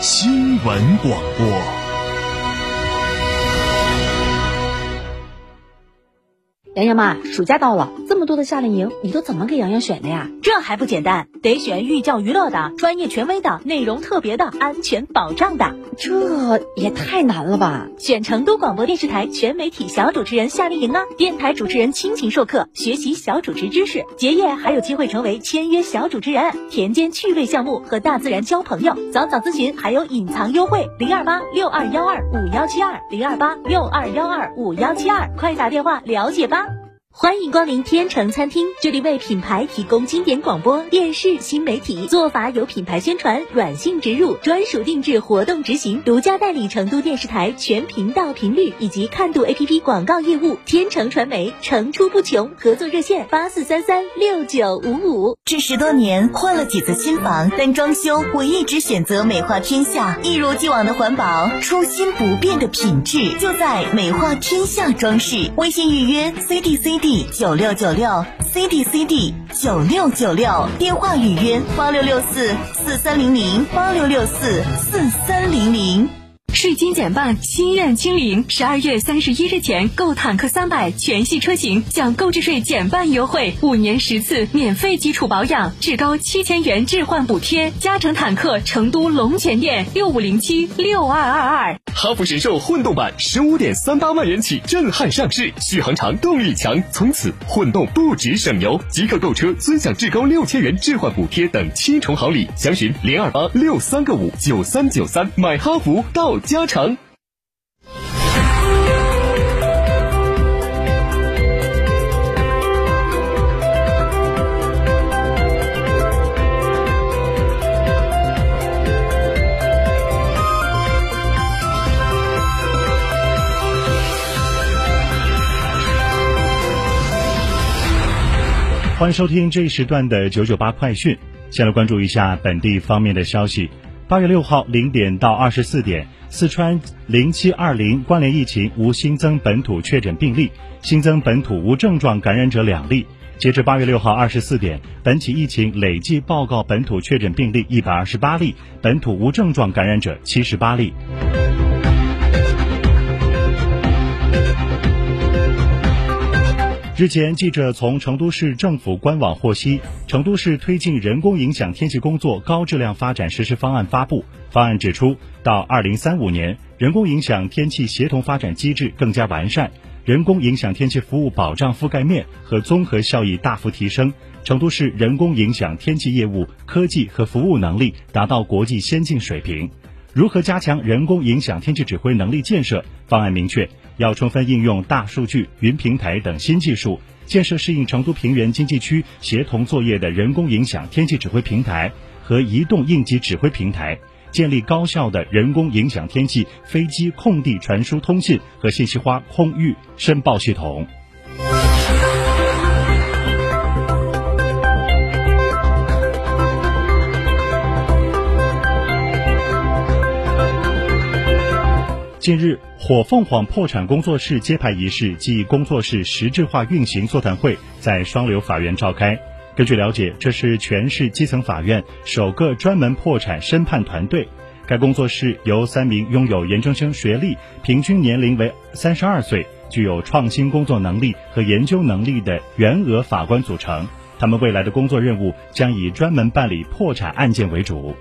新闻广播。洋洋妈，暑假到了，这么多的夏令营，你都怎么给洋洋选的呀？这还不简单，得选寓教于乐的、专业权威的、内容特别的、安全保障的。这也太难了吧！选成都广播电视台全媒体小主持人夏令营啊，电台主持人亲情授课，学习小主持知识，结业还有机会成为签约小主持人，田间趣味项目和大自然交朋友。早早咨询还有隐藏优惠，零二八六二幺二五幺七二零二八六二幺二五幺七二，快打电话了解吧。欢迎光临天成餐厅，这里为品牌提供经典广播电视新媒体做法有品牌宣传、软性植入、专属定制活动执行，独家代理成都电视台全频道频率以及看度 APP 广告业务。天成传媒层出不穷，合作热线八四三三六九五五。这十多年换了几次新房，但装修我一直选择美化天下，一如既往的环保，初心不变的品质，就在美化天下装饰。微信预约 C D C D d。九六九六 C D C D 九六九六电话预约八六六四四三零零八六六四四三零零。税金减半，心愿清零。十二月三十一日前购坦克三百全系车型，享购置税减半优惠，五年十次免费基础保养，至高七千元置换补贴。嘉诚坦克成都龙泉店六五零七六二二二。哈弗神兽混动版十五点三八万元起震撼上市，续航长，动力强，从此混动不止省油。即刻购车尊享至高六千元置换补贴等七重好礼，详询零二八六三个五九三九三。买哈弗到。加长。欢迎收听这一时段的九九八快讯。先来关注一下本地方面的消息。八月六号零点到二十四点。四川零七二零关联疫情无新增本土确诊病例，新增本土无症状感染者两例。截至八月六号二十四点，本起疫情累计报告本土确诊病例一百二十八例，本土无症状感染者七十八例。日前，记者从成都市政府官网获悉，成都市推进人工影响天气工作高质量发展实施方案发布。方案指出，到二零三五年，人工影响天气协同发展机制更加完善，人工影响天气服务保障覆盖面和综合效益大幅提升，成都市人工影响天气业务科技和服务能力达到国际先进水平。如何加强人工影响天气指挥能力建设？方案明确。要充分应用大数据、云平台等新技术，建设适应成都平原经济区协同作业的人工影响天气指挥平台和移动应急指挥平台，建立高效的人工影响天气飞机空地传输通信和信息化空域申报系统。近日，火凤凰破产工作室揭牌仪式暨工作室实质化运行座谈会在双流法院召开。根据了解，这是全市基层法院首个专门破产申判团队。该工作室由三名拥有研究生学历、平均年龄为三十二岁、具有创新工作能力和研究能力的员额法官组成。他们未来的工作任务将以专门办理破产案件为主。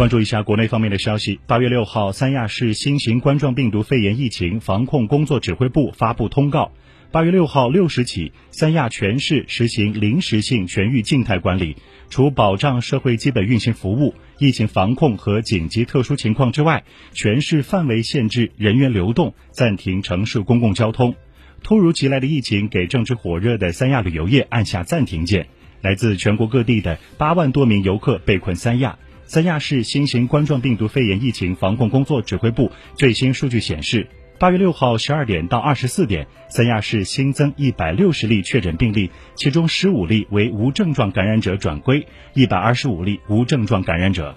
关注一下国内方面的消息。八月六号，三亚市新型冠状病毒肺炎疫情防控工作指挥部发布通告：八月六号六时起，三亚全市实行临时性全域静态管理，除保障社会基本运行服务、疫情防控和紧急特殊情况之外，全市范围限制人员流动，暂停城市公共交通。突如其来的疫情给正值火热的三亚旅游业按下暂停键，来自全国各地的八万多名游客被困三亚。三亚市新型冠状病毒肺炎疫情防控工作指挥部最新数据显示，八月六号十二点到二十四点，三亚市新增一百六十例确诊病例，其中十五例为无症状感染者转归，一百二十五例无症状感染者。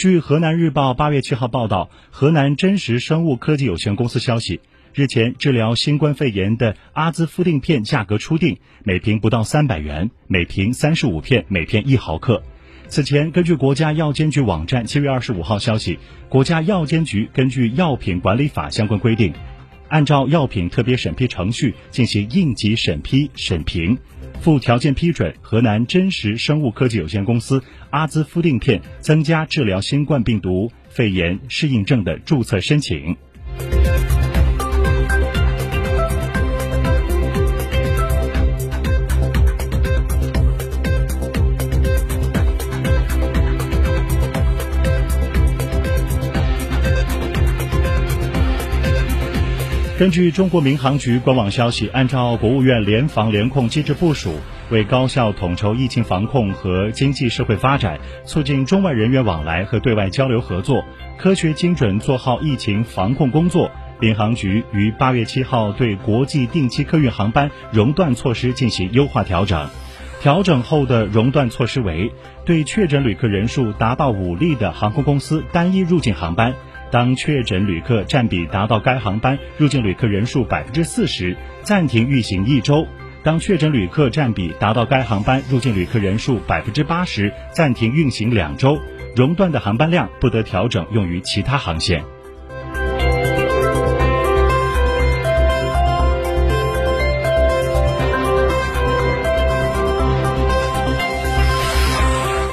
据河南日报八月七号报道，河南真实生物科技有限公司消息，日前治疗新冠肺炎的阿兹夫定片价格初定，每瓶不到三百元，每瓶三十五片，每片一毫克。此前，根据国家药监局网站七月二十五号消息，国家药监局根据药品管理法相关规定。按照药品特别审批程序进行应急审批审评，附条件批准河南真实生物科技有限公司阿兹夫定片增加治疗新冠病毒肺炎适应症的注册申请。根据中国民航局官网消息，按照国务院联防联控机制部署，为高效统筹疫情防控和经济社会发展，促进中外人员往来和对外交流合作，科学精准做好疫情防控工作，民航局于八月七号对国际定期客运航班熔断措施进行优化调整。调整后的熔断措施为：对确诊旅客人数达到五例的航空公司单一入境航班。当确诊旅客占比达到该航班入境旅客人数百分之四十，暂停运行一周；当确诊旅客占比达到该航班入境旅客人数百分之八十，暂停运行两周。熔断的航班量不得调整用于其他航线。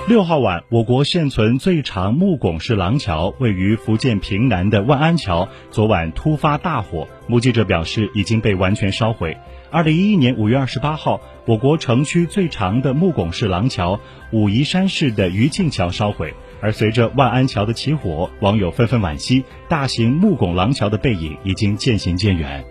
六号晚，我国现存最长木拱式廊桥位于福建平南的万安桥，昨晚突发大火，目击者表示已经被完全烧毁。二零一一年五月二十八号，我国城区最长的木拱式廊桥武夷山市的余庆桥烧毁，而随着万安桥的起火，网友纷纷惋惜，大型木拱廊桥的背影已经渐行渐远。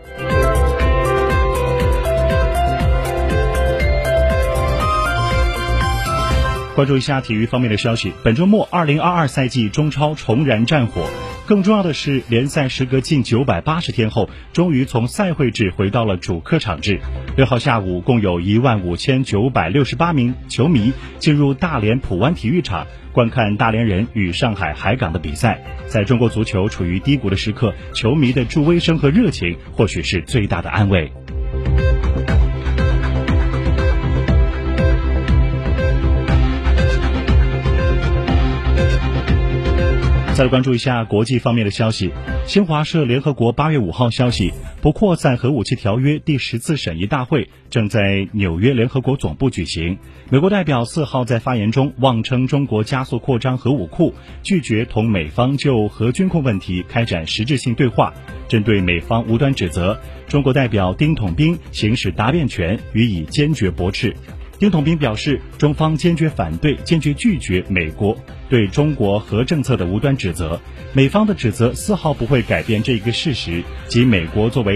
关注一下体育方面的消息。本周末，二零二二赛季中超重燃战火。更重要的是，联赛时隔近九百八十天后，终于从赛会制回到了主客场制。六号下午，共有一万五千九百六十八名球迷进入大连普湾体育场观看大连人与上海海港的比赛。在中国足球处于低谷的时刻，球迷的助威声和热情，或许是最大的安慰。再来关注一下国际方面的消息。新华社联合国八月五号消息，不扩散核武器条约第十次审议大会正在纽约联合国总部举行。美国代表四号在发言中妄称中国加速扩张核武库，拒绝同美方就核军控问题开展实质性对话。针对美方无端指责，中国代表丁统兵行使答辩权，予以坚决驳斥。丁统兵表示，中方坚决反对、坚决拒绝美国对中国核政策的无端指责。美方的指责丝毫不会改变这一个事实，即美国作为。